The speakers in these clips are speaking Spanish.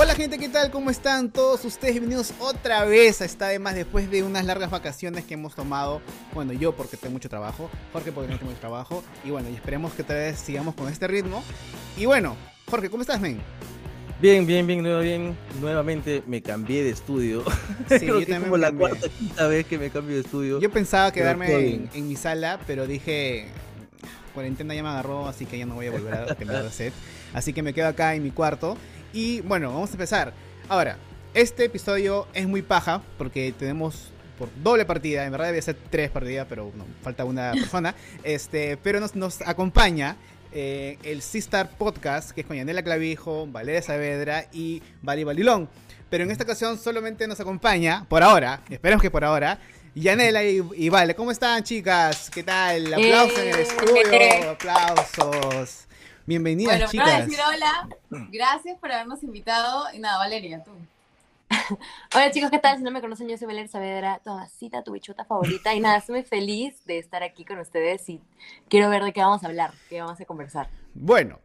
Hola gente, ¿qué tal? ¿Cómo están todos ustedes? Bienvenidos otra vez a esta de más después de unas largas vacaciones que hemos tomado. Bueno, yo porque tengo mucho trabajo, Jorge porque no tengo mucho trabajo. Y bueno, y esperemos que otra vez sigamos con este ritmo. Y bueno, Jorge, ¿cómo estás, men? Bien, bien, bien, nuevo, bien. Nuevamente me cambié de estudio. Sí, Creo yo que es como la cuarta, quinta vez que me cambio de estudio. Yo pensaba quedarme en, en mi sala, pero dije, cuarentena ya me agarró, así que ya no voy a volver a cambiar de set. Así que me quedo acá en mi cuarto. Y bueno, vamos a empezar. Ahora, este episodio es muy paja porque tenemos por doble partida. En verdad debe ser tres partidas, pero no, falta una persona. Este, pero nos, nos acompaña eh, el Sistar Podcast, que es con Yanela Clavijo, Valeria Saavedra y Vali Balilón. Pero en esta ocasión solamente nos acompaña, por ahora, esperemos que por ahora, Yanela y, y Vale. ¿Cómo están, chicas? ¿Qué tal? Aplausos en el Eh. aplausos. Bienvenidas, Bueno, chicas. para decir hola, gracias por habernos invitado. Y nada, Valeria, tú. Hola chicos, ¿qué tal? Si no me conocen, yo soy Valeria Saavedra, tu vasita, tu bichota favorita. Y nada, estoy muy feliz de estar aquí con ustedes y quiero ver de qué vamos a hablar, qué vamos a conversar. Bueno,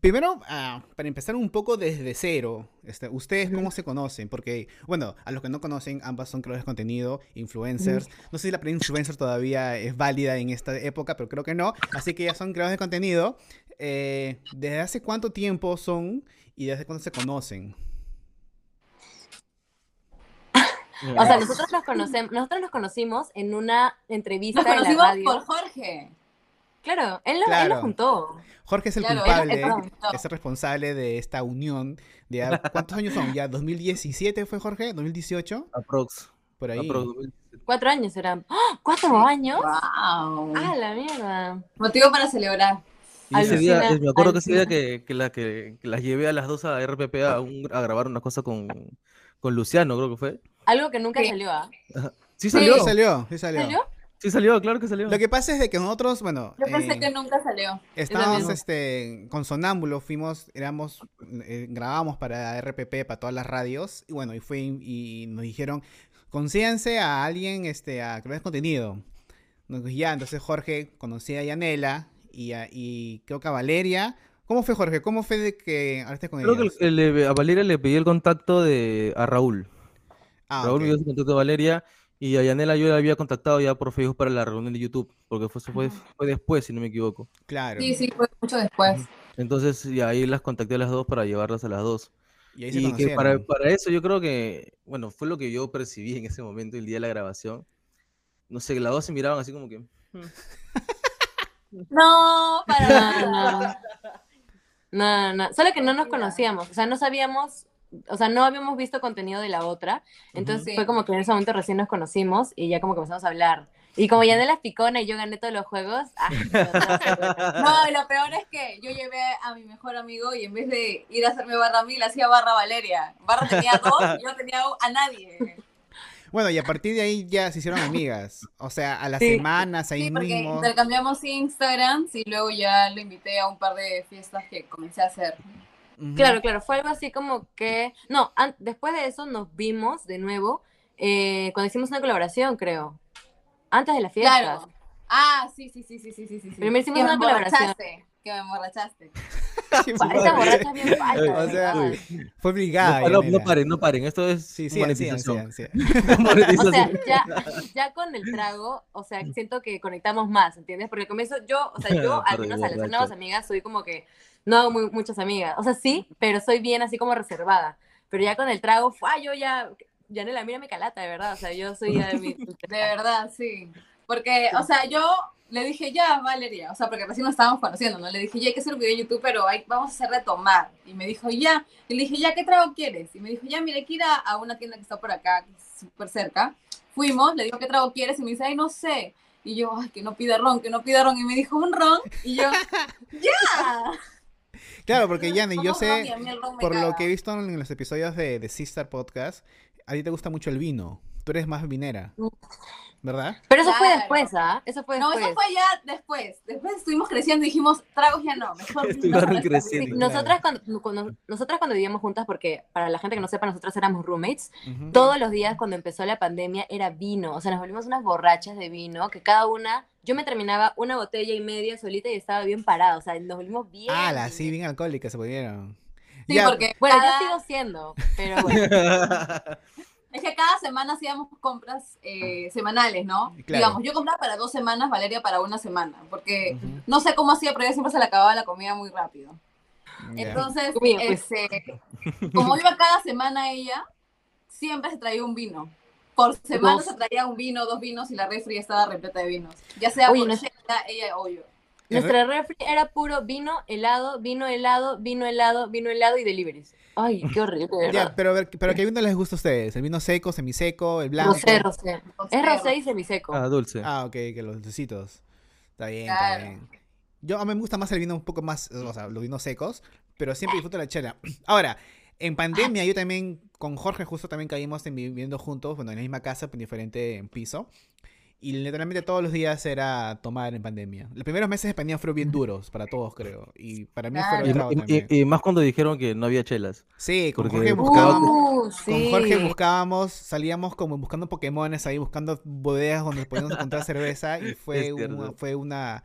primero, ah, para empezar un poco desde cero, este, ¿ustedes cómo se conocen? Porque, bueno, a los que no conocen, ambas son creadores de contenido, influencers. No sé si la palabra influencer todavía es válida en esta época, pero creo que no. Así que ya son creadores de contenido. Eh, ¿Desde hace cuánto tiempo son y desde cuándo se conocen? O sea, nosotros nos conocemos, nosotros nos conocimos en una entrevista Nos en la conocimos radio. por Jorge. Claro, él lo, él lo juntó. Jorge es el Claro, culpable, él- él- es el responsable de esta unión. De, ¿Cuántos años son? ¿Ya 2017 fue Jorge? ¿2018? Aprox. Por ahí. Aprox. Cuatro años eran. ¡Ah! ¿Cuatro años? ¡Wow! ¡Ah, la mierda! Motivo para celebrar. Y ese día, es- me acuerdo que ese día que, que, la, que, que las llevé a las dos a RPP a, un- a grabar una cosa con, con Luciano, creo que fue. Algo que nunca Sí. salió, ¿ah? Sí Sí, salió, salió, sí salió. ¿Salió? sí salió, claro que salió. Lo que pasa es de que nosotros, bueno, Yo pensé eh, que nunca salió. estábamos este, con Sonámbulo, fuimos, éramos, eh, grabábamos para RPP, para todas las radios, y bueno, y fue y nos dijeron, consíganse a alguien este, a crear contenido. Nos ya, entonces Jorge conocía a Yanela y, a- y creo que a Valeria. ¿Cómo fue Jorge? ¿Cómo fue de que hablaste con Creo que ellos? el- el- a Valeria le pedí el contacto de a Raúl. Ah, Raúl me dio su contacto de Valeria y a Yanela yo la había contactado ya por Facebook para la reunión de YouTube, porque fue, fue, fue después, si no me equivoco. Claro. Sí, sí, fue mucho después. Entonces, y ahí las contacté a las dos para llevarlas a las dos. Y ahí se Y que para, para eso yo creo que, bueno, fue lo que yo percibí en ese momento, el día de la grabación. No sé, las dos se miraban así como que... No, para nada. no. No. Solo que no nos conocíamos. O sea, no sabíamos. O sea, no habíamos visto contenido de la otra. Entonces fue como que en ese momento recién nos conocimos y ya como que empezamos a hablar. Y como Yanela es picona y yo gané todos los juegos. ah, No, y lo peor es que yo llevé a mi mejor amigo y en vez de ir a hacerme barra a mí, le hacía barra a Valeria. Barra tenía dos y yo tenía a nadie. Bueno, y a partir de ahí ya se hicieron amigas. O sea, a las Sí. semanas, ahí Sí, porque mismo. intercambiamos Instagram y luego ya lo invité a un par de fiestas que comencé a hacer. Claro, claro, fue algo así como que. No, después de eso nos vimos de nuevo eh, cuando hicimos una colaboración, creo. Antes de la fiesta. Claro. Ah, sí, sí, sí, sí, sí, sí, sí. Primero hicimos Que me una colaboración. Que me emborrachaste. Bien falsa, O sea. Fue No, obligada. no, no Yanela. paren, no paren, esto es Sí, sí, sí, sí, monetización. sí. O Monetización. sea, ya, ya con el trago, o sea, siento que conectamos más, ¿entiendes? Porque al comienzo yo, o sea, yo al menos al hacer nuevas amigas soy como que no hago muy- muchas amigas. O sea, sí, pero soy bien así como reservada. Pero ya con el trago, fue, ah, yo ya, Yanela, mira mi calata, de verdad. O sea, yo soy ya de mi... De verdad, sí. Porque, o sea, yo le dije ya, Valeria, o sea, porque recién nos estábamos conociendo, ¿no? Le dije ya hay que hacer un video de YouTube, pero hay, vamos a hacer de tomar. Y me dijo ya. Y le dije ya, ¿qué trago quieres? Y me dijo ya, mira, hay que ir a, a una tienda que está por acá, que es súper cerca. Fuimos, le digo, ¿qué trago quieres? Y me dice, ay, no sé. Y yo, ay, que no pida ron, que no pida ron. Y me dijo, un ron. Y yo, ya. Claro, porque Yanni, yo sé, por lo que he visto en los episodios de, de Sister Podcast, a ti te gusta mucho el vino. Tú eres más vinera, ¿verdad? Pero eso fue después, ¿ah? Eso fue No, después. eso fue ya después. Después estuvimos creciendo y dijimos, tragos ya no. Mejor Estuvieron vinos. creciendo. Sí, Claro. nosotras cuando, cuando- nosotras cuando vivíamos juntas, porque para la gente que no sepa, nosotras éramos roommates, todos los días cuando empezó la pandemia era vino, o sea, nos volvimos unas borrachas de vino, que cada una, yo me terminaba una botella y media solita y estaba bien parada, o sea, nos volvimos bien. Ah, la sí, bien. bien alcohólica se pudieron. Sí, Ya, porque Bueno, cada- yo sigo siendo, pero bueno. es que cada semana hacíamos compras eh, semanales, ¿no? Claro. Digamos, yo compraba para dos semanas, Valeria para una semana, porque no sé cómo hacía, pero ella siempre se le acababa la comida muy rápido. Entonces, pues. este, como iba cada semana ella, siempre se traía un vino. Por semana Dos. se traía un vino, dos vinos y la refri estaba repleta de vinos. Ya sea Oye, por no- chela, ella o yo. Nuestra refri era puro vino, helado, vino, helado, vino, helado, vino, helado y deliveries. Ay, qué horrible, Ya, pero, pero ¿qué vino les gusta a ustedes? ¿El vino seco, semiseco, el blanco? Rosé, rosé. Rosé, Es rosé y semiseco. Ah, dulce. Ah, ok, que los dulcecitos. Está bien, Claro. está bien. Yo a mí me gusta más el vino un poco más, o sea, los vinos secos, pero siempre disfruto la chela. Ahora, en pandemia yo también, con Jorge justo también caímos en viviendo juntos, bueno, en la misma casa, pero en diferente en piso. Y literalmente todos los días era tomar en pandemia. Los primeros meses de pandemia fueron bien duros para todos, creo. Y para mí Claro. fueron Y, más cuando dijeron que no había chelas. Sí, con porque Jorge buscaba- buscábamos. Uh, Con. Jorge buscábamos, salíamos como buscando Pokémones ahí, buscando bodegas donde podíamos encontrar cerveza y fue, un- fue una,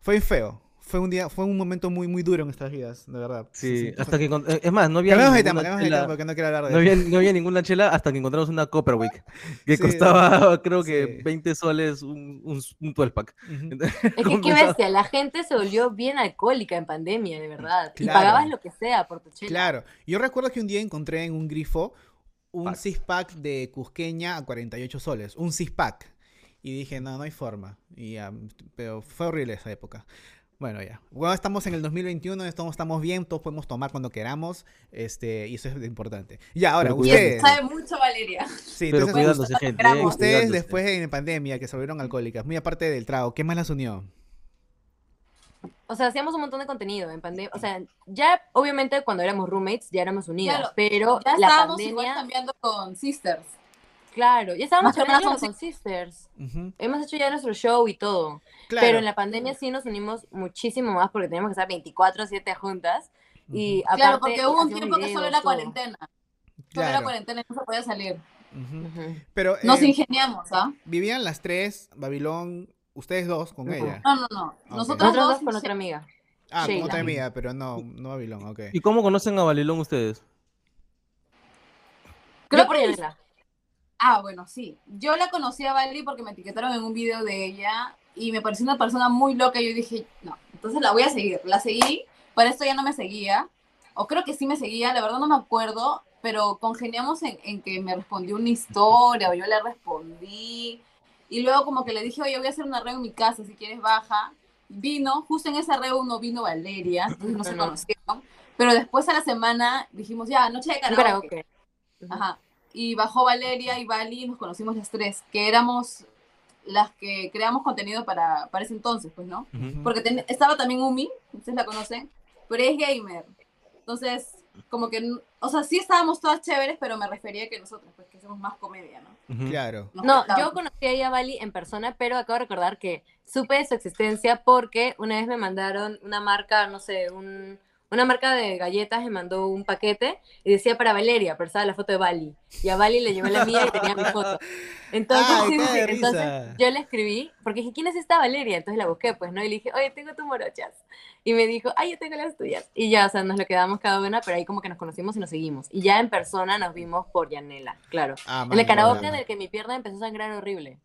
fue feo, fue un día, fue un momento muy, muy duro en nuestras vidas, de verdad. Sí, hasta que eh, es más, no había de ninguna tema, de tema chela, porque no quiero hablar de no eso. había, no había ninguna chela hasta que encontramos una Copperwick que Sí, costaba creo que sí. 20 soles un, un, un 12 pack. Ujú. Es que qué bestia, la gente se volvió bien alcohólica en pandemia, de verdad. Y Claro. pagabas lo que sea por tu chela. Claro, yo recuerdo que un día encontré en un grifo un Pack. six pack de Cusqueña a 48 soles, un six pack. Y dije, no, no hay forma. Y ya, pero fue horrible esa época. Bueno, ya. Bueno, estamos en el 2021, estamos, estamos bien, todos podemos tomar cuando queramos, este, y eso es importante. Ya, ahora, Pero ustedes. sabe mucho Valeria. Sí, Pero entonces, cuidándose, gente. eh, ustedes cuidándose. después en pandemia que se volvieron alcohólicas, muy aparte del trago, ¿qué más las unió? O sea, hacíamos un montón de contenido en pandemia. O sea, ya obviamente cuando éramos roommates ya éramos unidas, Claro, pero Ya la estábamos igual pandemia, cambiando con Sisters. Claro, ya estábamos chambeando con con sisters. Hemos hecho ya nuestro show y todo. Claro. Pero en la pandemia sí nos unimos muchísimo más porque teníamos que estar 24/7 juntas. Y aparte, Claro, porque hubo un tiempo que solo era todo. cuarentena. Solo era Claro. cuarentena y no se podía salir. Pero Nos eh, ingeniamos, ¿ah? vivían las tres, Babilón, ustedes dos con ella. No, no, no. Ok. Nosotros dos, dos con otra amiga. Ah, con Sheila. otra amiga, pero no, no Babilón, ok. ¿Y cómo conocen a Balilón ustedes? Creo Yo por Yanela. Ah, bueno, sí. Yo la conocí a Valerie porque me etiquetaron en un video de ella y me pareció una persona muy loca. Y yo dije, no, entonces la voy a seguir. La seguí, para esto ya no me seguía. O creo que sí me seguía, la verdad no me acuerdo, pero congeniamos en, en que me respondió una historia o yo le respondí. Y luego como que le dije, oye, voy a hacer una reo en mi casa, si quieres baja. Vino, justo en esa reo no vino Valeria, entonces no se conocieron. Pero después a la semana dijimos, ya, noche de karaoke. Ajá. Y bajó Valeria y Vali y nos conocimos las tres, que éramos las que creamos contenido para, para ese entonces, pues, ¿no? Porque ten- estaba también Umi, ustedes la conocen, pero es gamer. Entonces, como que, n- o sea, sí estábamos todas chéveres, pero me refería a que nosotros, pues, que hacemos más comedia, ¿no? Claro. Nos No, yo conocí a ella, Bali, en persona, pero acabo de recordar que supe de su existencia porque una vez me mandaron una marca, no sé, un, una marca de galletas, me mandó un paquete y decía para Valeria, pero estaba la foto de Bali. Y a Bali le llevé la mía y tenía mi foto. Entonces, Ay, entonces yo le escribí, porque dije, ¿quién es esta Valeria? Entonces la busqué, pues, ¿no? Y le dije, oye, tengo tus morochas. Y me dijo, ay, yo tengo las tuyas. Y ya, o sea, nos lo quedamos cada una, pero ahí como que nos conocimos y nos seguimos. Y ya en persona nos vimos por Yanela, claro. Ah, En el karaoke en el que mi pierna empezó a sangrar horrible.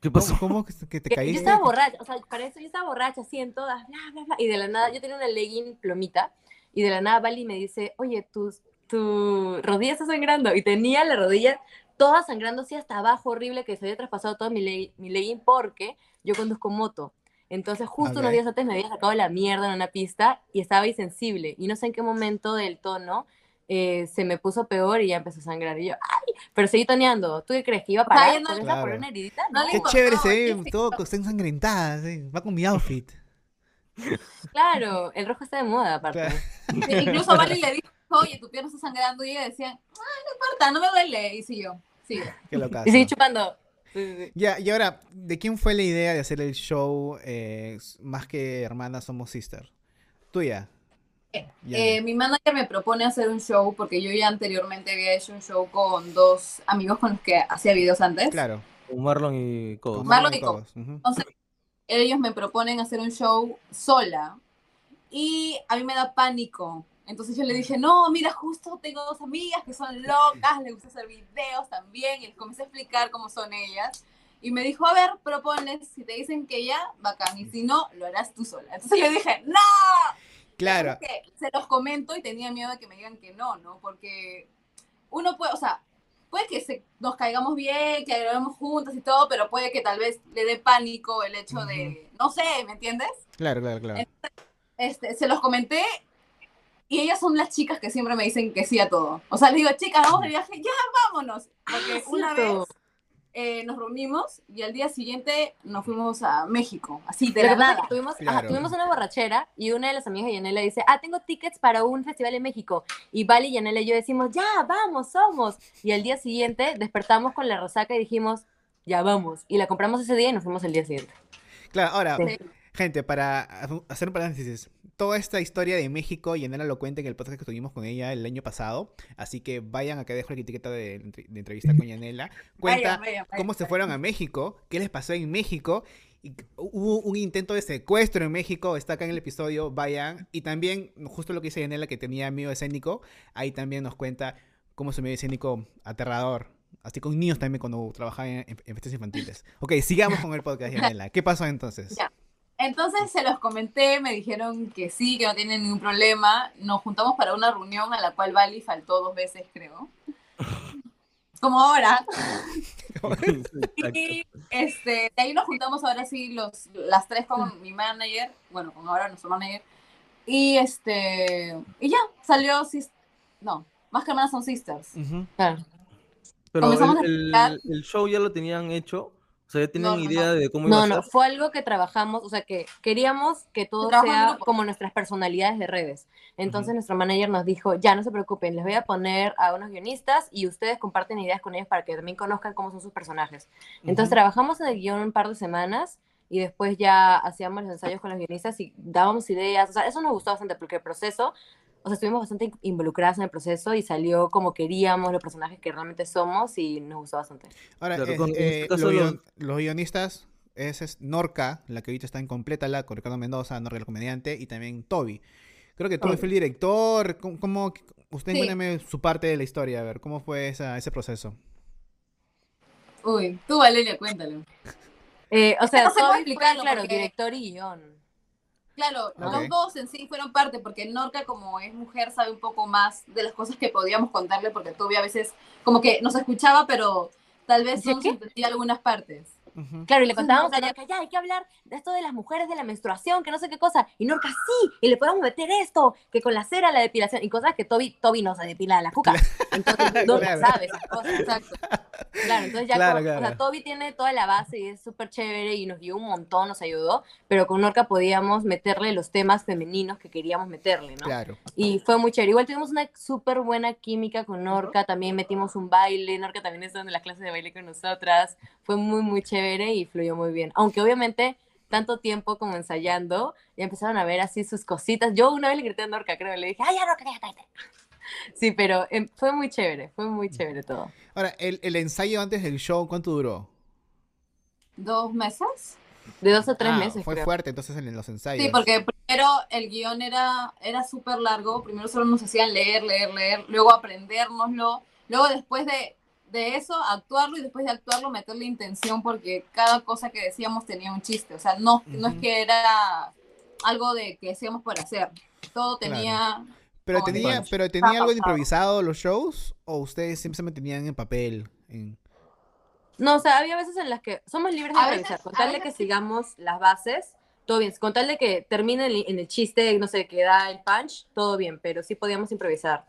¿Qué pasó? ¿Cómo, que te caíste? yo estaba borracha, o sea, para eso yo estaba borracha así en todas, bla, bla, bla. Y de la nada, yo tenía una legging plomita, y de la nada Bali me dice, oye, tu, tu rodilla está sangrando. Y tenía la rodilla toda sangrando así hasta abajo, horrible, que se había traspasado todo mi, leg- mi legging porque yo conduzco moto. Entonces, justo Ok. unos días antes me había sacado la mierda en una pista y estaba insensible. Y no sé en qué momento del tono eh, se me puso peor y ya empezó a sangrar. Y yo, ¡ay! Pero seguí toneando. ¿Tú qué crees? ¿Que iba a sea, parar ella no- con esa Claro. por una heridita? No le Qué importó, chévere se qué ve, todo está ensangrentada, sí, va con mi outfit. Claro, el rojo está de moda, aparte. Claro. Sí, Incluso Vali le dijo, oye, tu pierna está sangrando, y ella decía, ah, no importa, no me duele. Y siguió, sigue. Qué locazo. Y seguí chupando. Sí, sí, sí. Ya, y ahora, ¿de quién fue la idea de hacer el show eh, Más que hermanas somos sisters? Tuya. Ya. Eh, mi manager me propone hacer un show porque yo ya anteriormente había hecho un show con dos amigos con los que hacía videos antes. claro. Con Marlon y Codos. con Marlon Marlon y Cobos. Entonces, ellos me proponen hacer un show sola y a mí me da pánico Entonces yo le dije, no, mira, justo tengo dos amigas que son locas, les gusta hacer videos también, y les comencé a explicar cómo son ellas. Y me dijo, a ver, proponles, si te dicen que ya, bacán, y si no, lo harás tú sola. Entonces yo dije, no, Claro. se los comento y tenía miedo de que me digan que no, ¿no? Porque uno puede, o sea, puede que se, nos caigamos bien, que grabemos juntas y todo, pero puede que tal vez le dé pánico el hecho de, no sé, ¿me entiendes? Claro, claro, claro. Este, se los comenté y ellas son las chicas que siempre me dicen que sí a todo. O sea, les digo, chicas, vamos de viaje, ya vámonos. Porque una vez. Eh, nos reunimos y al día siguiente nos fuimos a México, así de la ¿Verdad? nada. Tuvimos, ajá, tuvimos una borrachera y una de las amigas de Yanela dice, ah, tengo tickets para un festival en México. Y Vale y Yanela y yo decimos, ya, vamos, somos. Y al día siguiente despertamos con la resaca y dijimos, ya vamos. Y la compramos ese día y nos fuimos el día siguiente. Claro, ahora, Sí. gente, para hacer un paréntesis, toda esta historia de México, Yanela lo cuenta en el podcast que tuvimos con ella el año pasado, así que vayan, acá dejo la etiqueta de, entre- de entrevista con Yanela, cuenta cómo se fueron a México, qué les pasó en México, y hubo un intento de secuestro en México, está acá en el episodio, vayan, y también, justo lo que dice Yanela, que tenía miedo escénico, ahí también nos cuenta cómo su medio escénico aterrador. Así con niños también cuando trabajaba en, en- en fiestas infantiles. Ok, sigamos con el podcast, Yanela. ¿Qué pasó entonces? Ya. Entonces se los comenté, me dijeron que sí, que no tienen ningún problema. Nos juntamos para una reunión a la cual Bali faltó dos veces, creo. Como ahora. Y este, de ahí nos juntamos ahora sí los, las tres con mi manager, bueno, con ahora nuestro manager. Y este, y ya, salió, sis- no, más que hermanas son sisters. Pero el show ya lo tenían hecho. O sea, ya tenían No, no, idea no. de cómo iba No, a no, ser. fue algo que trabajamos, o sea, que queríamos que todo sea como nuestras personalidades de redes. Entonces Ujú. nuestro manager nos dijo, ya no se preocupen, les voy a poner a unos guionistas y ustedes comparten ideas con ellos para que también conozcan cómo son sus personajes. Entonces Ujú. trabajamos en el guion un par de semanas y después ya hacíamos los ensayos con los guionistas y dábamos ideas. O sea, eso nos gustó bastante porque el proceso, o sea, estuvimos bastante in- involucrados en el proceso y salió como queríamos, los personajes que realmente somos y nos gustó bastante. Ahora, Claro, eh, este eh, caso los, lo- guion- los guionistas es, es Norca, la que ahorita está en Complétala, con Ricardo Mendoza, Norca el comediante, y también Toby. Creo que Toby fue el director. ¿Cómo, cómo- usted Sí. cuéntame su parte de la historia, a ver, ¿cómo fue esa, ese proceso? Uy, tú Valeria, cuéntalo. Eh, o sea, No cómo Toby fue, explicarlo, claro, porque- director y guion. Claro, los dos en sí fueron parte, porque Norca, como es mujer, sabe un poco más de las cosas que podíamos contarle, porque Toby a veces como que nos escuchaba, pero tal vez ¿Decía no entendía algunas partes. Ujú. Claro, y le contábamos a Norca- ya, hay que hablar de esto de las mujeres, de la menstruación, que no sé qué cosa. Y Norca, sí, y le podemos meter esto, que con la cera, la depilación, y cosas que Toby, Toby no se depila la cuca. Entonces, Norca Claro. sabe esas cosas, exacto. Claro, entonces ya Claro, con- o claro. sea, Toby tiene toda la base y es súper chévere y nos guió un montón, nos ayudó, pero con Norca podíamos meterle los temas femeninos que queríamos meterle, ¿no? Claro. Y fue muy chévere. Igual tuvimos una súper buena química con Norca, también metimos un baile, Norca también estuvo en las clases de baile con nosotras, fue muy, muy chévere y fluyó muy bien. Aunque obviamente tanto tiempo como ensayando, ya empezaron a ver así sus cositas. Yo una vez le grité a Norca, creo, le dije, ay, ya Norca, ya cállate. Sí, pero em, fue muy chévere, fue muy chévere todo. Ahora, el, el ensayo antes del show, ¿cuánto duró? ¿Dos meses? De dos a tres Ah, meses, Fue creo. fuerte entonces en los ensayos. Sí, porque primero el guion era, era súper largo, primero solo nos hacían leer, leer, leer, luego aprendérnoslo, luego después de, de eso actuarlo y después de actuarlo meterle intención porque cada cosa que decíamos tenía un chiste, o sea, no, no es que era algo de que decíamos por hacer, todo tenía... Pero tenía, pero tenía algo de improvisado los shows o ustedes siempre se mantenían en papel. En... No, o sea, había veces en las que somos libres de A veces- improvisar, con tal de veces que sí. sigamos las bases, todo bien. Con tal de que termine en el, en el chiste, no sé, que da el punch, todo bien, pero sí podíamos improvisar.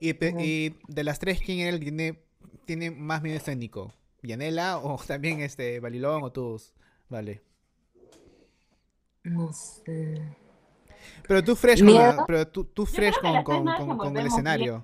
Y, pe- Ujú. y de las tres, ¿quién era el que tiene, tiene más miedo escénico? ¿Yanela o también este Balilón o tú? Vale. No sé. Pero tú fresh con, pero tú, tú fresh con, con, con- con el escenario.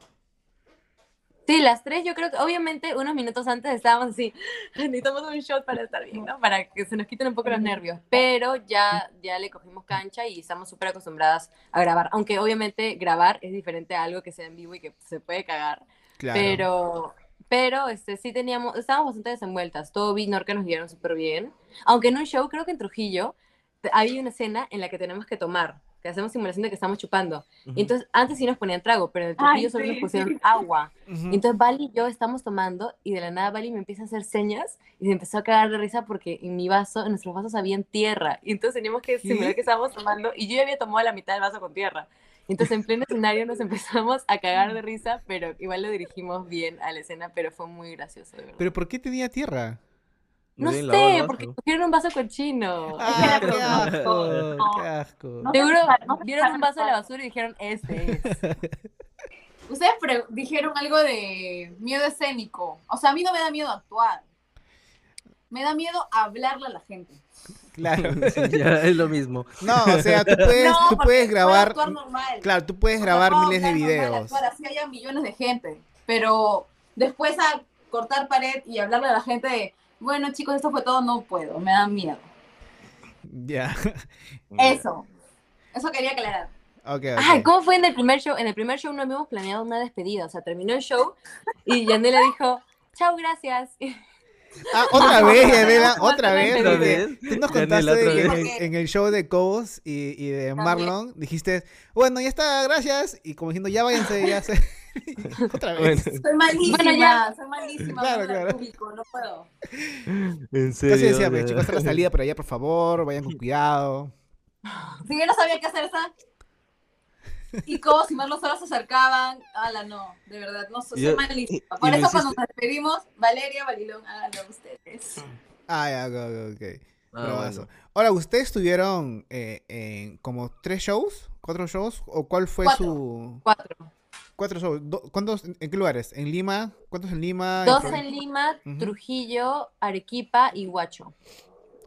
Sí, las tres, yo creo que obviamente unos minutos antes estábamos así, necesitamos un shot para estar bien, ¿no? Para que se nos quiten un poco los nervios, pero ya, ya le cogimos cancha y estamos súper acostumbradas a grabar, aunque obviamente grabar es diferente a algo que sea en vivo y que se puede cagar, Claro. pero, pero este, sí teníamos, estábamos bastante desenvueltas, Toby y Norca nos guiaron súper bien, aunque en un show, creo que en Trujillo, hay una escena en la que tenemos que tomar, que hacemos simulación de que estamos chupando. Ujú. Y entonces, antes sí nos ponían trago, pero en el Ay, Trujillo solo sí, nos pusieron sí. agua. Ujú. Y entonces Bali y yo estamos tomando y de la nada Bali me empieza a hacer señas y se empezó a cagar de risa porque en mi vaso, en nuestros vasos había tierra. Y entonces teníamos que simular que estábamos tomando y yo ya había tomado la mitad del vaso con tierra. Entonces en pleno escenario nos empezamos a cagar de risa, pero igual lo dirigimos bien a la escena, pero fue muy gracioso, de verdad. ¿Pero por qué tenía tierra? No sé, vaso. porque cogieron un vaso cochino. Ah, qué no, asco, no. qué asco. No. Seguro no se vieron un vaso de la basura y dijeron, este es. Ustedes pre- dijeron algo de miedo escénico. O sea, a mí no me da miedo actuar. Me da miedo hablarle a la gente. Claro. Sí, ya, es lo mismo. No, o sea, tú puedes, no, tú puedes puedo grabar. actuar normal. Claro, tú puedes grabar puedo miles de normal, videos. actuar, así haya millones de gente. Pero después a cortar pared y hablarle a la gente de, bueno chicos, esto fue todo, no puedo, me da miedo. Ya. Eso. Eso quería aclarar. Ok, Ay. ¿cómo fue en el primer show? En el primer show no habíamos planeado una despedida. O sea, terminó el show y Yanela dijo, chao, gracias. Ah, otra vez, Yanela, ¿Cómo otra vez. ¿Otra porque vez? Tú nos Yanela, contaste otra de que vez. en, en el show de Cobos y, y de Marlon dijiste, bueno, ya está, gracias. Y como diciendo, ya váyanse, ya se. otra vez. Bueno, Soy malísima, Bueno, ya. soy malísima Claro, claro. público, no puedo. en serio. Casi decía, de- chicos, hasta la salida por allá, por favor, vayan con cuidado. Si yo no sabía qué hacer, ¿sabes? Y como si más los horas se acercaban, ala, no, de verdad, no soy, soy Yo- malísima. Por eso cuando hiciste- nos despedimos, Valeria, Balilón, háganlo ustedes. Ah, ya, ok, ok. Ah, bueno. Ahora, ¿ustedes tuvieron eh, en como tres shows? ¿Cuatro shows? ¿O cuál fue Cuatro. su. Cuatro. Cuatro shows. Do- ¿Cuántos? ¿En qué lugares? ¿En Lima? ¿Cuántos en Lima? Dos en Lima. Trujillo, Arequipa y Huacho.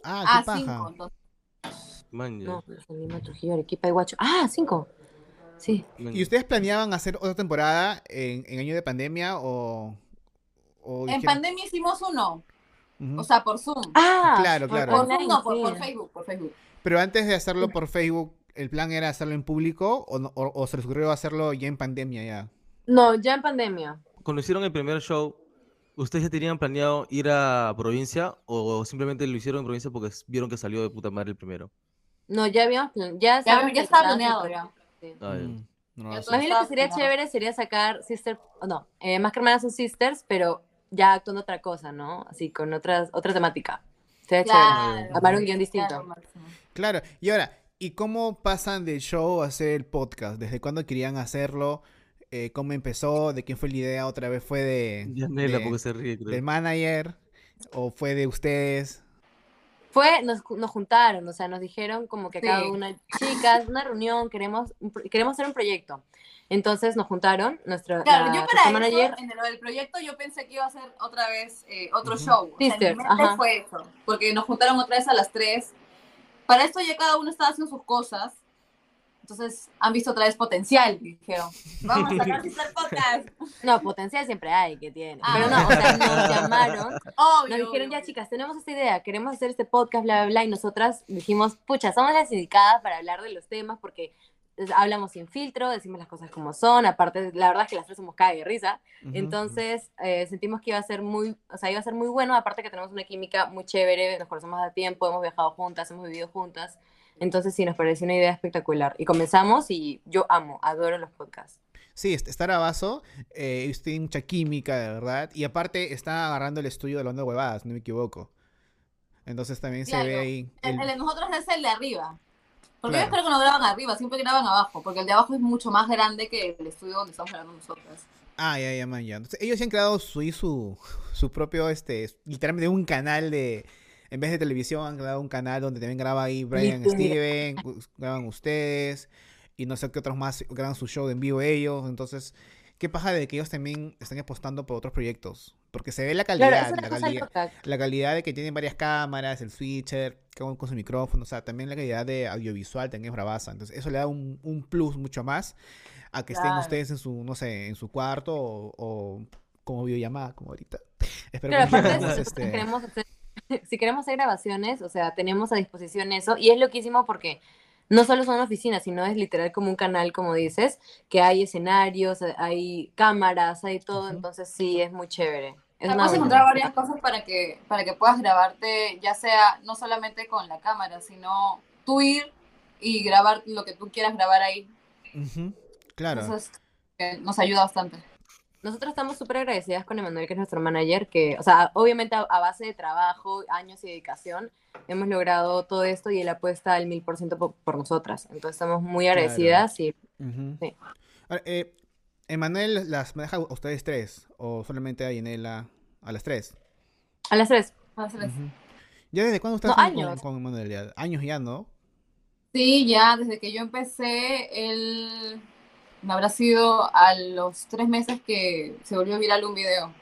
Ah, Ah, qué paja. cinco. Man. No, dos en Lima, Trujillo, Arequipa y Huacho. Ah, cinco. Sí. Man. ¿Y ustedes planeaban hacer otra temporada en, en año de pandemia o.? o En dijeron- pandemia hicimos uno, o sea, por Zoom. Ah, Claro, claro. por no, por, sí. por Facebook, por Facebook. Pero antes de hacerlo por Facebook, ¿el plan era hacerlo en público o, no- o- o se les ocurrió hacerlo ya en pandemia ya? No, ya en pandemia. Cuando hicieron el primer show, ¿ustedes ya tenían planeado ir a provincia o simplemente lo hicieron en provincia porque vieron que salió de puta madre el primero? No, ya habíamos plan- ya, Ya, ya que estaba planeado en- ya. Sí. Ah. Mm, no. Más bien lo que sería Estaba chévere sería sacar Sister, no, eh, más que hermanas son Sisters, pero ya actuando otra cosa, ¿no? Así, con otras, otra temática. Sería Claro. chévere. Armar un guion distinto. Claro. Claro, y ahora, ¿y cómo pasan del show a hacer el podcast? ¿Desde cuándo querían hacerlo? Eh, ¿Cómo empezó? ¿De quién fue la idea? ¿Otra vez fue de, Yanela, de- porque se ríe, creo. del manager? ¿O fue de ustedes? Fue, nos, nos juntaron, o sea, nos dijeron como que cada Sí. una, chicas, una reunión, queremos, queremos hacer un proyecto. Entonces nos juntaron, nuestra Claro, la yo para manager, eso, en lo del proyecto, yo pensé que iba a ser otra vez eh, otro show. O sea, en mi Sisters, mente ajá. fue eso, porque nos juntaron otra vez a las tres. Para esto ya cada uno estaba haciendo sus cosas. Entonces han visto otra vez potencial. Dijeron, vamos a sacar Sister Podcast. no, potencial siempre hay que tiene, Ah. pero no, o sea, nos llamaron Obvio, Nos dijeron, ya chicas, tenemos esta idea, queremos hacer este podcast, bla, bla, bla, y nosotras dijimos, pucha, somos las indicadas para hablar de los temas porque hablamos sin filtro, decimos las cosas como son, aparte, la verdad es que las tres somos cague de risa, Ujú. entonces eh, sentimos que iba a ser muy, o sea, iba a ser muy bueno, aparte que tenemos una química muy chévere, nos conocemos de tiempo, hemos viajado juntas, hemos vivido juntas, entonces sí, nos pareció una idea espectacular, y comenzamos y yo amo, adoro los podcasts. Sí, est- está Bravazo, eh, tienen mucha química, de verdad. Y aparte, está agarrando el estudio de de huevadas, no me equivoco. Entonces también Claro, se ve ahí. El, el- el de nosotros es el de arriba. Porque Claro. yo espero que no graban arriba, siempre graban abajo, porque el de abajo es mucho más grande que el estudio donde estamos grabando nosotras. Ah, ya, ya, man, ya. Entonces, ellos han creado su, y su, su propio, este, literalmente un canal de, en vez de televisión, han creado un canal donde también graba ahí Brian. Steven, graban ustedes, y no sé qué otros más graban su show en vivo ellos. Entonces, qué paja de que ellos también están apostando por otros proyectos. Porque se ve la calidad, Claro, la calidad, loca. la calidad de que tienen varias cámaras, el switcher, con, con su micrófono, o sea, también la calidad de audiovisual también es bravaza. Entonces, eso le da un, un plus mucho más a que estén ustedes en su, no sé, en su cuarto o, o como videollamada, como ahorita. Espero Claro, que eso, si este, queremos hacer, si queremos hacer grabaciones, o sea, tenemos a disposición eso, y es loquísimo porque no solo son oficinas, sino es literal como un canal, como dices, que hay escenarios, hay cámaras, hay todo, entonces sí, es muy chévere. Es puedes encontrar varias cosas para que, para que puedas grabarte, ya sea no solamente con la cámara, sino tú ir y grabar lo que tú quieras grabar ahí. Ujú, Claro. Entonces, eh, nos ayuda bastante. Nosotros estamos súper agradecidas con Emanuel, que es nuestro manager, que, o sea, obviamente a, a base de trabajo, años y dedicación, hemos logrado todo esto y él apuesta al mil por ciento por por nosotras. Entonces estamos muy Claro. agradecidas y Ujú. Sí. Ahora, eh, ¿Emanuel las maneja a ustedes tres? ¿O solamente a Yanela a las tres? a las tres. Entonces, Ujú. ¿Ya desde cuándo ustedes No, están con, años. con Emanuel? Ya, Años ya, ¿no? Sí, ya desde que yo empecé, él me habrá sido a los tres meses que se volvió viral un video.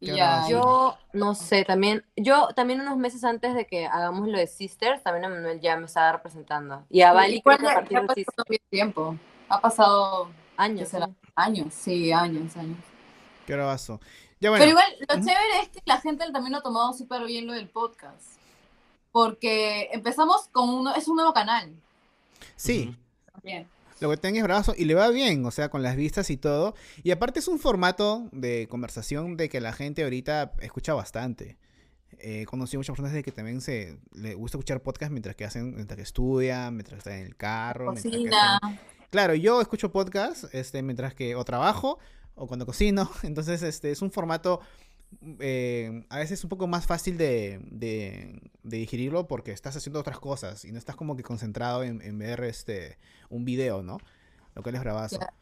Qué ya. Yo no sé, también, yo también unos meses antes de que hagamos lo de Sisters, también a Manuel ya me estaba representando. Y a Bali creo que a ya- partir ya de Sisters, tiempo. Ha pasado ¿qué años. años, sí, años, años. Qué bravazo. Ya bueno. Pero igual, lo chévere es que la gente también lo ha tomado súper bien lo del podcast. Porque empezamos con uno, es un nuevo canal. Sí. Lo que tenga es bravazo y le va bien, o sea, con las vistas y todo. Y aparte es un formato de conversación de que la gente ahorita escucha bastante. He conocido muchas personas de que también se le gusta escuchar podcast mientras que hacen, mientras que estudian, mientras que están en el carro, mientras que Cocina. están- Claro, yo escucho podcast este, mientras que o trabajo o cuando cocino. Entonces, este es un formato eh, a veces un poco más fácil de, de- de digerirlo porque estás haciendo otras cosas y no estás como que concentrado en, en ver este un video, ¿no? Lo que es. Claro.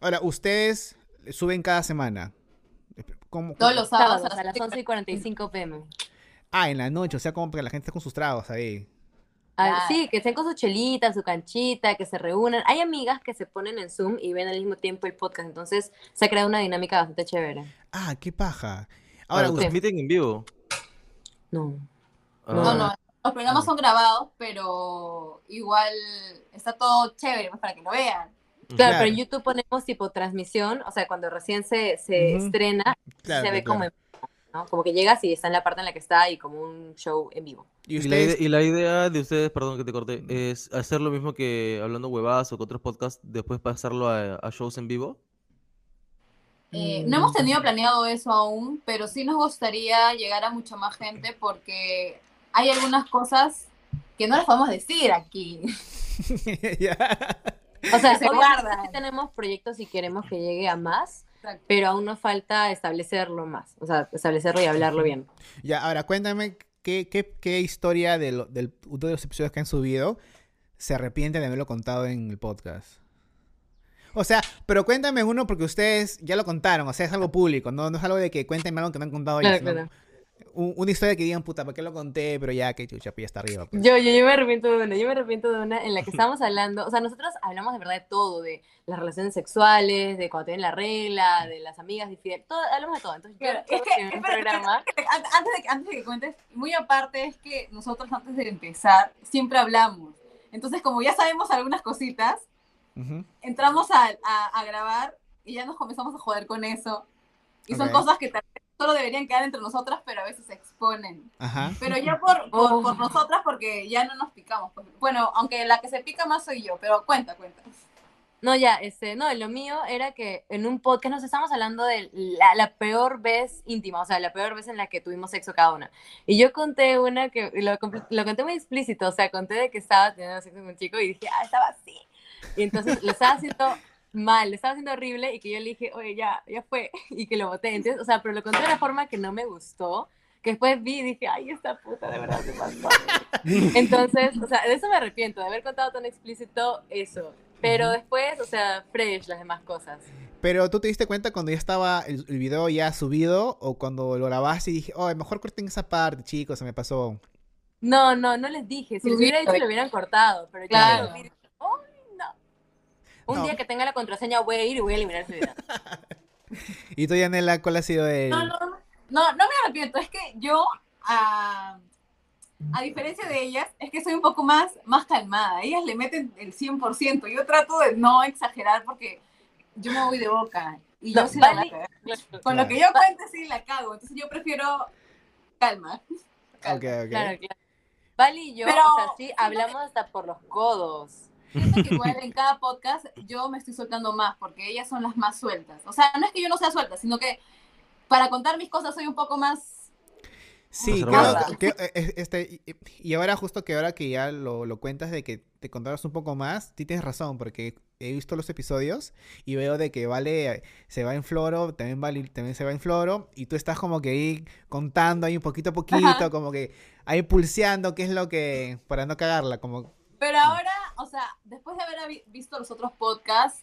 Ahora, ustedes suben cada semana. ¿Cómo, Todos los sábados, Sábados a las 11 y 45 pm. Ah, en la noche, o sea, como que la gente está con sus tragos ahí. Ah, Claro. sí, que estén con su chelita, su canchita, que se reúnan. Hay amigas que se ponen en Zoom y ven al mismo tiempo el podcast, entonces se ha creado una dinámica bastante chévere. Ah, qué paja. Ahora, ¿lo transmiten en vivo? No. Ah, No, no, los programas son grabados, pero igual está todo chévere pues, para que lo vean. Claro, Claro. pero en YouTube ponemos tipo transmisión, o sea, cuando recién se, se estrena, Claro, se ve claro, como en ¿no? Como que llegas y está en la parte en la que está y como un show en vivo. ¿Y Y la, y idea de ustedes, perdón que te corté, es hacer lo mismo que hablando huevadas o con otros podcasts, después pasarlo a, a shows en vivo. Eh, Mm. no hemos tenido planeado eso aún, pero sí nos gustaría llegar a mucha más gente porque hay algunas cosas que no les podemos decir aquí. O sea, Se guardan. sí tenemos proyectos y queremos que llegue a más. Pero aún nos falta establecerlo más, o sea, establecerlo y hablarlo bien. Ya, ahora cuéntame qué, qué, qué historia de, lo- del, de los episodios que han subido se arrepiente de haberlo contado en el podcast. O sea, pero cuéntame uno porque ustedes ya lo contaron, o sea, es algo público, no, no es algo de que cuéntenme algo que me han contado ya, Claro, claro. Un- una historia que digan, puta, ¿por qué lo conté? Pero ya, que chucha, pues ya está arriba. pues. Yo, yo, yo me arrepiento de una, yo me arrepiento de una en la que estábamos hablando, o sea, nosotros hablamos de verdad de todo, de las relaciones sexuales, de cuando tienen la regla, de las amigas infieles, todo, hablamos de todo. Entonces, yo es que- en espera, programa, An- Antes de, que- antes de que cuentes, muy aparte es que nosotros antes de empezar siempre hablamos. Entonces, como ya sabemos algunas cositas, Ujú. entramos a, a- a grabar y ya nos comenzamos a joder con eso. Y son Ok. cosas que solo deberían quedar entre nosotras, pero a veces se exponen. Ajá. Pero ya por, por, Oh. por nosotras, porque ya no nos picamos. Bueno, aunque la que se pica más soy yo, pero cuenta, cuenta. no, ya, este, no, lo mío era que en un podcast nos estábamos hablando de la, la peor vez íntima, o sea, la peor vez en la que tuvimos sexo cada una. Y yo conté una que, lo, lo conté muy explícito, o sea, conté de que estaba teniendo sexo con un chico y dije, ah, estaba así. Y entonces lo estaba haciendo mal, lo estaba haciendo horrible y que yo le dije, oye, ya, ya fue, y que lo boté. Entonces, o sea, pero lo conté de una forma que no me gustó, que después vi y dije, ay, esta puta de verdad se pasó. Entonces, o sea, de eso me arrepiento, de haber contado tan explícito eso. Pero después, o sea, fresh las demás cosas. Pero tú te diste cuenta cuando ya estaba el, el video ya subido o cuando lo grabaste y dije, oh, mejor corten esa parte, chicos, se me pasó. No, no, no les dije. Si les hubiera dicho, lo hubieran cortado. Pero Claro. yo. Un No. día que tenga la contraseña voy a ir y voy a eliminar ese video. Y tú, Yanela, ¿cuál ha sido el...? No, no, no, no me arrepiento. Es que yo, a, a diferencia de ellas, es que soy un poco más, más calmada. Ellas le meten el 100%. Yo trato de no exagerar porque yo me voy de boca. Y yo No, sí la vale. cagar. Con Claro. lo que yo cuente, sí la cago. Entonces yo prefiero calma. calma. Ok, ok. Claro, claro. Vali y yo, Pero o sea, sí, hablamos hasta por los codos. Siento que igual en cada podcast yo me estoy soltando más porque ellas son las más sueltas. O sea, no es que yo no sea suelta, sino que para contar mis cosas soy un poco más Sí, que, que, eh, este, y- ahora justo que ahora que ya lo, lo cuentas de que te contaras un poco más, sí tienes razón, porque he visto los episodios y veo de que Vale eh, se va en floro, también Vale también se va en floro, y tú estás como que ahí contando ahí un poquito a poquito, Ajá. como que ahí pulseando qué es lo que, para no cagarla, como, Pero ahora, o sea, después de haber vi- visto los otros podcasts,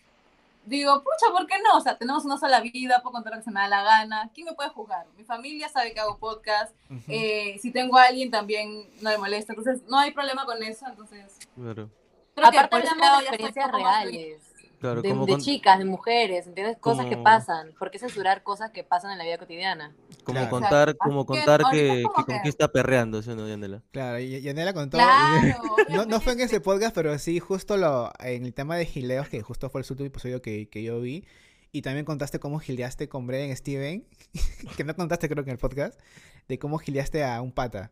digo, pucha, ¿por qué no? O sea, tenemos una sola vida, puedo contar lo que se me da la gana. ¿Quién me puede juzgar? Mi familia sabe que hago podcast. eh, si tengo a alguien también no me molesta. Entonces, no hay problema con eso. Entonces, Claro. creo que Aparte por hablamos de ya estoy experiencias reales. Claro, de, como, de con- chicas, de mujeres, ¿entiendes? Cosas que pasan. ¿Por qué censurar cosas que pasan en la vida cotidiana? como Claro. contar, como contar que, que que- con quién está perreando, ¿sí o no, Yanela? Claro, y Yanela contó, Claro. no, no fue en ese podcast, pero sí justo lo, en el tema de gileos, que justo fue el último episodio que, que yo vi, y también contaste cómo gileaste con Brian Steven, que no contaste creo que en el podcast, de cómo gileaste a un pata.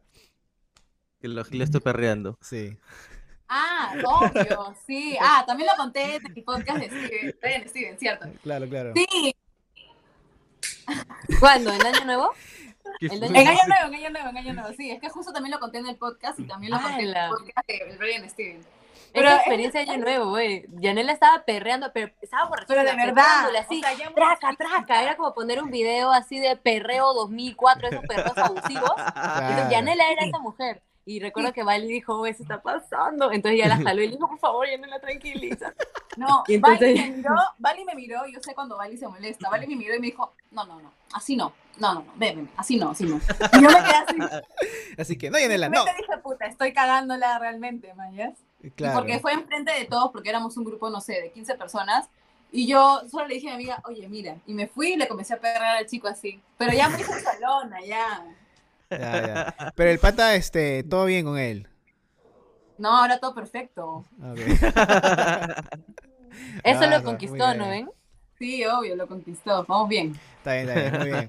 Que lo le estoy perreando. Sí. Ah, obvio, sí. Ah, también lo conté en el podcast de Steven, de Steven, ¿cierto? Claro, claro. Sí, ¿Cuándo? ¿En Año Nuevo? El en Año Nuevo, en Año Nuevo, en Año Nuevo. Sí, es que justo también lo conté en el podcast y también lo conté en el podcast de Brian Steven. Pero Pero es experiencia de Año Nuevo, güey. Yanela estaba perreando, pero estaba borracha. Pero de verdad, así, o sea, ya traca, traca. Era como poner un video así de perreo 2004, esos perreos abusivos. Claro. Entonces Yanela era esa mujer. Y recuerdo que Vali dijo, se está pasando. Entonces ya la jaló y le dijo, por favor, Yanela, tranquiliza. No, Y entonces- Vali me miró, Vali me miró, yo sé cuando Vali se molesta. Vali me miró y me dijo, no, no, no, así no, no, no, no, ven, ven, así no, así no. Y yo me quedé así. Así que, no, Yanela, Y no. me dije, puta, estoy cagándola realmente, mañas. Claro. Porque fue enfrente de todos, porque éramos un grupo, no sé, de 15 personas. Y yo solo le dije a mi amiga, oye, mira. Y me fui y le comencé a perrar al chico así. Pero ya muy salona, ya. Ya, ya. Pero el pata, este, todo bien con él. No, ahora todo perfecto. Eso Ah, lo muy conquistó. ¿no ven? Sí, obvio, lo conquistó. Vamos bien. Está bien, está bien, muy bien.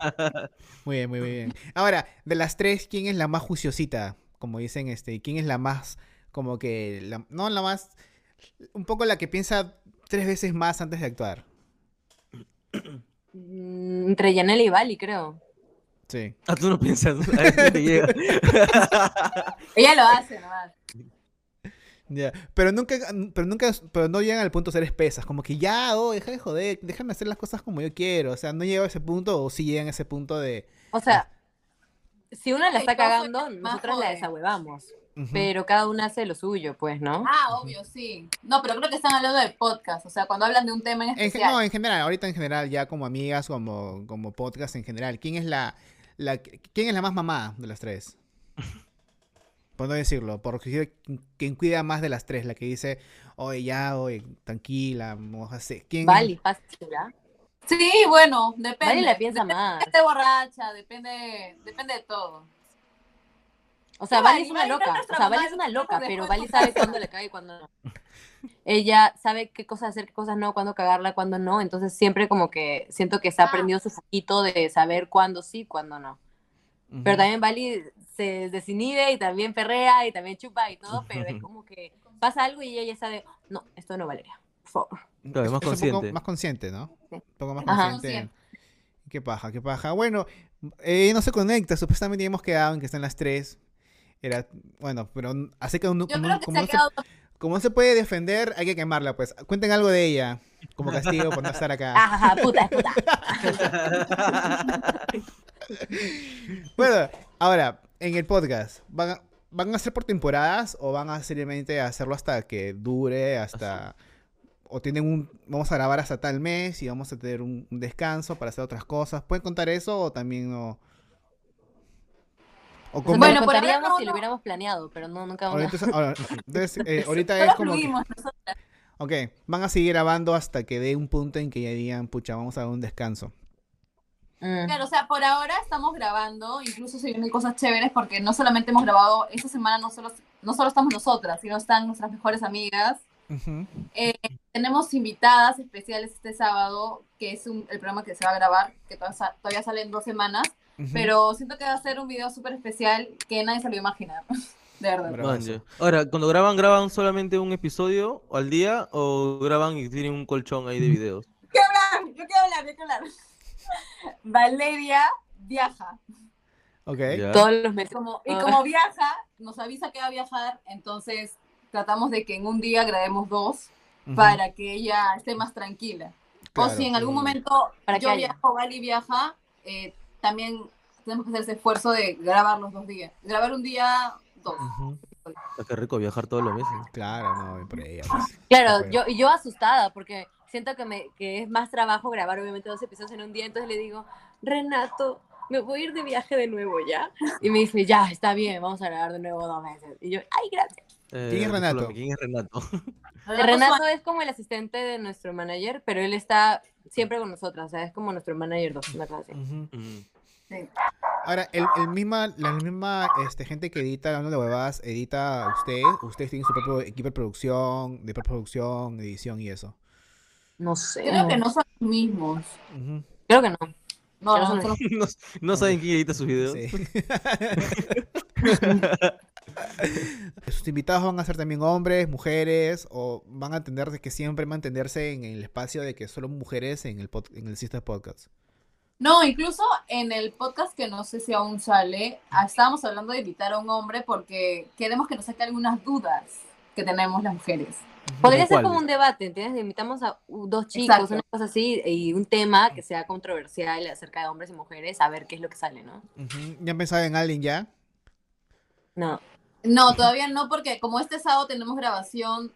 Muy bien, muy bien. Ahora, de las tres, ¿quién es la más juiciosita? Como dicen, este, ¿quién es la más, como que, la- no la más, un poco la que piensa tres veces más antes de actuar? Mm, Entre Yanela y Vali, creo. Sí. Ah, tú no piensas, a te llega. Ella lo hace nomás. Ya. Pero nunca, pero nunca, pero no llegan al punto de ser espesas, como que ya, oh, deja de joder, déjame hacer las cosas como yo quiero. O sea, no llega a ese punto, o sí llegan a ese punto de. O sea, si una la está cagando, la nosotras la jode. desahuevamos. Pero cada una hace lo suyo, pues, ¿no? Ah, obvio, sí. No, pero creo que están hablando del podcast. O sea, cuando hablan de un tema en En, especial. no, en general, ahorita en general, ya como amigas, como, como podcast en general, ¿quién es la, la quién es la más mamá de las tres? Por no decirlo, porque quien cuida más de las tres, la que dice, oye, ya, oye, tranquila, vamos a hacer. ¿Quién? Vali, fácil, ¿ah? Sí, bueno, depende. Vali la piensa Depende más. esté borracha, depende, depende de todo. O sea, Vali, es una es loca. O sea, Vali mamá, es una loca, pero Vali sabe cuándo le cae y cuándo no. Ella sabe qué cosas hacer, qué cosas no, cuándo cagarla, cuándo no. Entonces siempre como que siento que se ha Ah. aprendido su poquito de saber cuándo sí, cuándo no. Pero también Vali se desinhibe y también perrea y también chupa y todo, pero es como que pasa algo y ella ya sabe, no, esto no Valeria, por favor. Claro, es más un poco consciente. más consciente, ¿no? Un poco más Ajá. consciente. Qué paja, qué paja. Bueno, eh, no se conecta, supuestamente hemos quedado en que están las tres. Era, bueno, pero así que uno, como, creo que como se ha no se- como no se puede defender, hay que quemarla, pues. Cuenten algo de ella, como castigo por no estar acá. Ajá, puta, puta. Bueno, ahora, en el podcast, ¿van a, ¿van a ser por temporadas o van a seriamente hacerlo hasta que dure, hasta... O tienen un... Vamos a grabar hasta tal mes y vamos a tener un, un descanso para hacer otras cosas. ¿Pueden contar eso o también no? O como... Bueno, por ahora contaríamos no, si lo hubiéramos planeado, pero no, nunca vamos ahora, entonces, ahora- entonces, eh, ahorita es como... que- ok, van a seguir grabando hasta que dé un punto en que ya digan, pucha, vamos a dar un descanso. Mm. Claro, o sea, por ahora estamos grabando, incluso se vienen cosas chéveres porque no solamente hemos grabado, esta semana no solo, no solo estamos nosotras, sino están nuestras mejores amigas. Eh, tenemos invitadas especiales este sábado, que es un- el programa que se va a grabar, que todavía sale en dos semanas, Pero siento que va a ser un video súper especial que nadie se lo iba a imaginar, de verdad. Man. Ahora, cuando graban, ¿graban solamente un episodio al día o graban y tienen un colchón ahí de videos? Yo quiero hablar, yo quiero hablar. Valeria viaja. Ok. Ya. Todos los meses. Como, y Ah. como viaja, nos avisa que va a viajar, entonces tratamos de que en un día grabemos dos Ujú. para que ella esté más tranquila. Claro. o si en algún Y- momento Para que yo haya. viajo, Gali viaja, eh, también tenemos que hacer ese esfuerzo de grabar los dos días. Grabar un día, dos. Ujú. Ah, Qué rico viajar todos los meses. Claro, no, por ella. pues. Claro, Bueno. yo, y yo asustada porque siento que, me, que es más trabajo grabar obviamente dos episodios en un día, entonces le digo, Renato, me voy a ir de viaje de nuevo ya. Y me dice, ya, está bien, vamos a grabar de nuevo dos meses. Y yo, ay, gracias. Eh, ¿Quién es Renato? ¿Quién es Renato? Renato es como el asistente de nuestro manager, pero él está siempre con nosotros, o sea, es como nuestro manager dos, una cosa así. Ujú. Sí. Ahora, el, el misma, la misma este, gente que edita Hablando de Huevadas, edita usted. Ustedes tienen su propio equipo de producción, de postproducción, edición y eso. No sé. Creo que no son los mismos. Ujú. Creo que no. No, no, son son los- no, no saben quién edita sus videos. Sí. ¿Sus invitados van a ser también hombres, mujeres, o van a tener de que siempre mantenerse en el espacio de que solo mujeres en el, pod- en el Sister Podcast? No, incluso en el podcast que no sé si aún sale, ah, estábamos hablando de invitar a un hombre porque queremos que nos saque algunas dudas que tenemos las mujeres. Podría ser como un debate, ¿entiendes? Invitamos a dos chicos, Exacto. una cosa así, y un tema que sea controversial acerca de hombres y mujeres, a ver qué es lo que sale, ¿no? ¿Ya han pensado en alguien ya? No. No, todavía no, porque como este sábado tenemos grabación,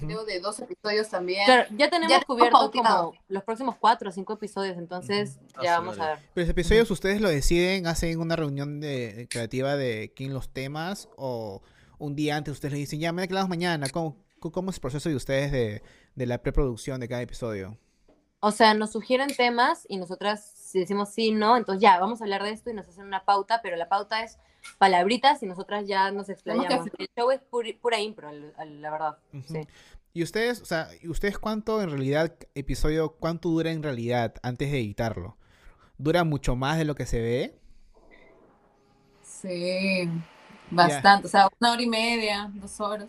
creo, de dos episodios también. Claro, ya tenemos cubierto como los próximos cuatro o cinco episodios, entonces ya Ah, vamos a ver. Pero los episodios ustedes lo deciden, hacen una reunión de, creativa de quién los temas, o un día antes ustedes le dicen, ya, me quedamos mañana. ¿Cómo, cómo es el proceso de ustedes de, de la preproducción de cada episodio? O sea, nos sugieren temas y nosotras si decimos sí, no, entonces ya, vamos a hablar de esto y nos hacen una pauta, pero la pauta es palabritas y nosotras ya nos explayamos. El show es puri- pura impro, la verdad. Sí. ¿Y ustedes, o sea, ¿y ustedes cuánto en realidad, episodio, cuánto dura en realidad antes de editarlo? ¿Dura mucho más de lo que se ve? Sí, bastante. O sea, una hora y media, dos horas.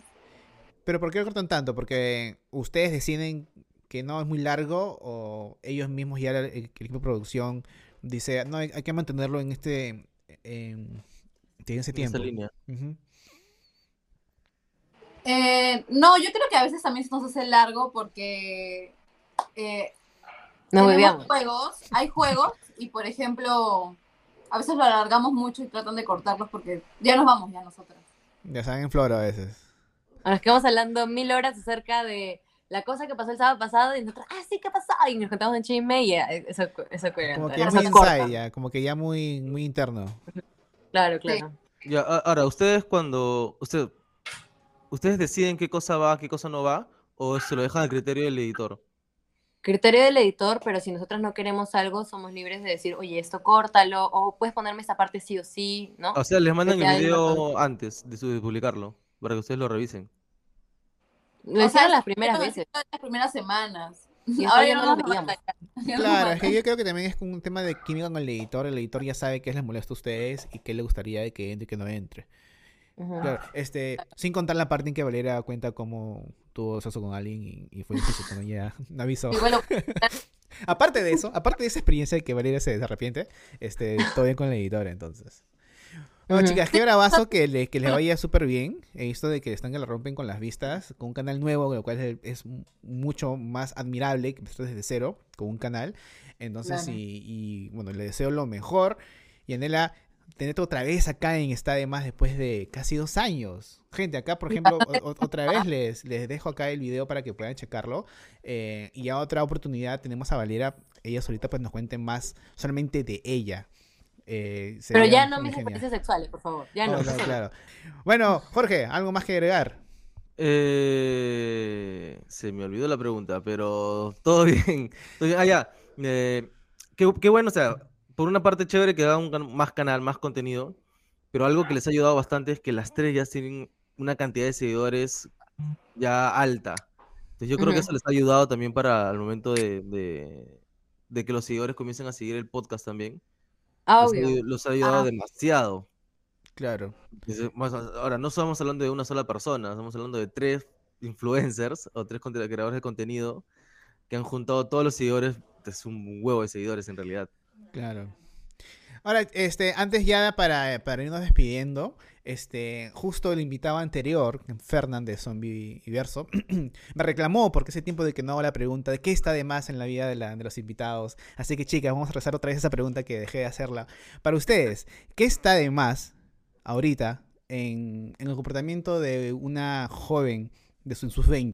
¿Pero por qué lo cortan tanto? ¿Porque ustedes deciden que no es muy largo o ellos mismos ya el, el equipo de producción dice, no, hay, hay que mantenerlo en este, en, en ese tiempo? esa línea. Eh, no, yo creo que a veces también se nos hace largo porque eh, No juegos, hay juegos y por ejemplo, a veces lo alargamos mucho y tratan de cortarlos porque ya nos vamos ya nosotras. Ya saben en flor a veces. A los que vamos hablando mil horas acerca de la cosa que pasó el sábado pasado y nosotros, ah, sí, ¿qué pasó? Y nos contamos en chisme y ya, eso, eso cuenta, Como que ya eso muy corta. inside, ya, como que ya muy, muy interno. Claro, claro. Ya, ahora, ustedes cuando. Usted, ¿Ustedes deciden qué cosa va, qué cosa no va? ¿O se lo dejan al criterio del editor? Criterio del editor, pero si nosotras no queremos algo, somos libres de decir, oye, esto córtalo, o puedes ponerme esta parte sí o sí, ¿no? O sea, les mandan el video antes de, su- de publicarlo, para que ustedes lo revisen. Lo O sea, hicieron las primeras veces. Las primeras semanas. Ahora ya no no nos Claro, es que yo creo que también es un tema de química con el editor. El editor ya sabe qué les molesta a ustedes y qué le gustaría de que entre y que no entre. Claro, este, sin contar la parte en que Valeria cuenta cómo tuvo sexo con alguien y, y fue difícil con ella. Y bueno, Aparte de eso, aparte de esa experiencia de que Valeria se, se arrepiente, este, todo bien con el editor, entonces. Bueno, chicas, qué bravazo que, le, que les vaya súper bien. He visto de que están que la rompen con las vistas, con un canal nuevo, lo cual es, es mucho más admirable que empezar desde cero, con un canal. Entonces, Claro. y, y, bueno, le deseo lo mejor. Y Anela, tenerte otra vez acá en Está de Más después de casi dos años. Gente, acá, por ejemplo, o- o- otra vez les, les dejo acá el video para que puedan checarlo. Eh, y a otra oportunidad tenemos a Valera. Ella solita pues nos cuente más solamente de ella. Eh, Pero ya no genial. experiencias sexuales, por favor. Ya no. Oh, no, claro. Bueno, Jorge, ¿algo más que agregar? Eh, se me olvidó la pregunta, pero todo bien. Ah, ya. eh, qué, qué bueno, o sea, por una parte chévere que da un más canal, más contenido, pero algo que les ha ayudado bastante es que las tres ya tienen una cantidad de seguidores ya alta. Entonces yo creo que eso les ha ayudado también para el momento de, de- de que los seguidores comiencen a seguir el podcast también. Ah, Los ha, Obvio. ayu- los ha ayudado Ah. demasiado. Claro. Ahora, no estamos hablando de una sola persona, estamos hablando de tres influencers o tres creadores de contenido que han juntado todos los seguidores, es un huevo de seguidores en realidad. Claro. Ahora, este, antes ya para, para irnos despidiendo, este, justo el invitado anterior, Fernand de Zombie Verso, me reclamó porque hace tiempo de que no hago la pregunta de qué está de más en la vida de, la- de los invitados. Así que chicas, vamos a rezar otra vez esa pregunta que dejé de hacerla. Para ustedes, ¿qué está de más ahorita en, en el comportamiento de una joven de su- en sus 20?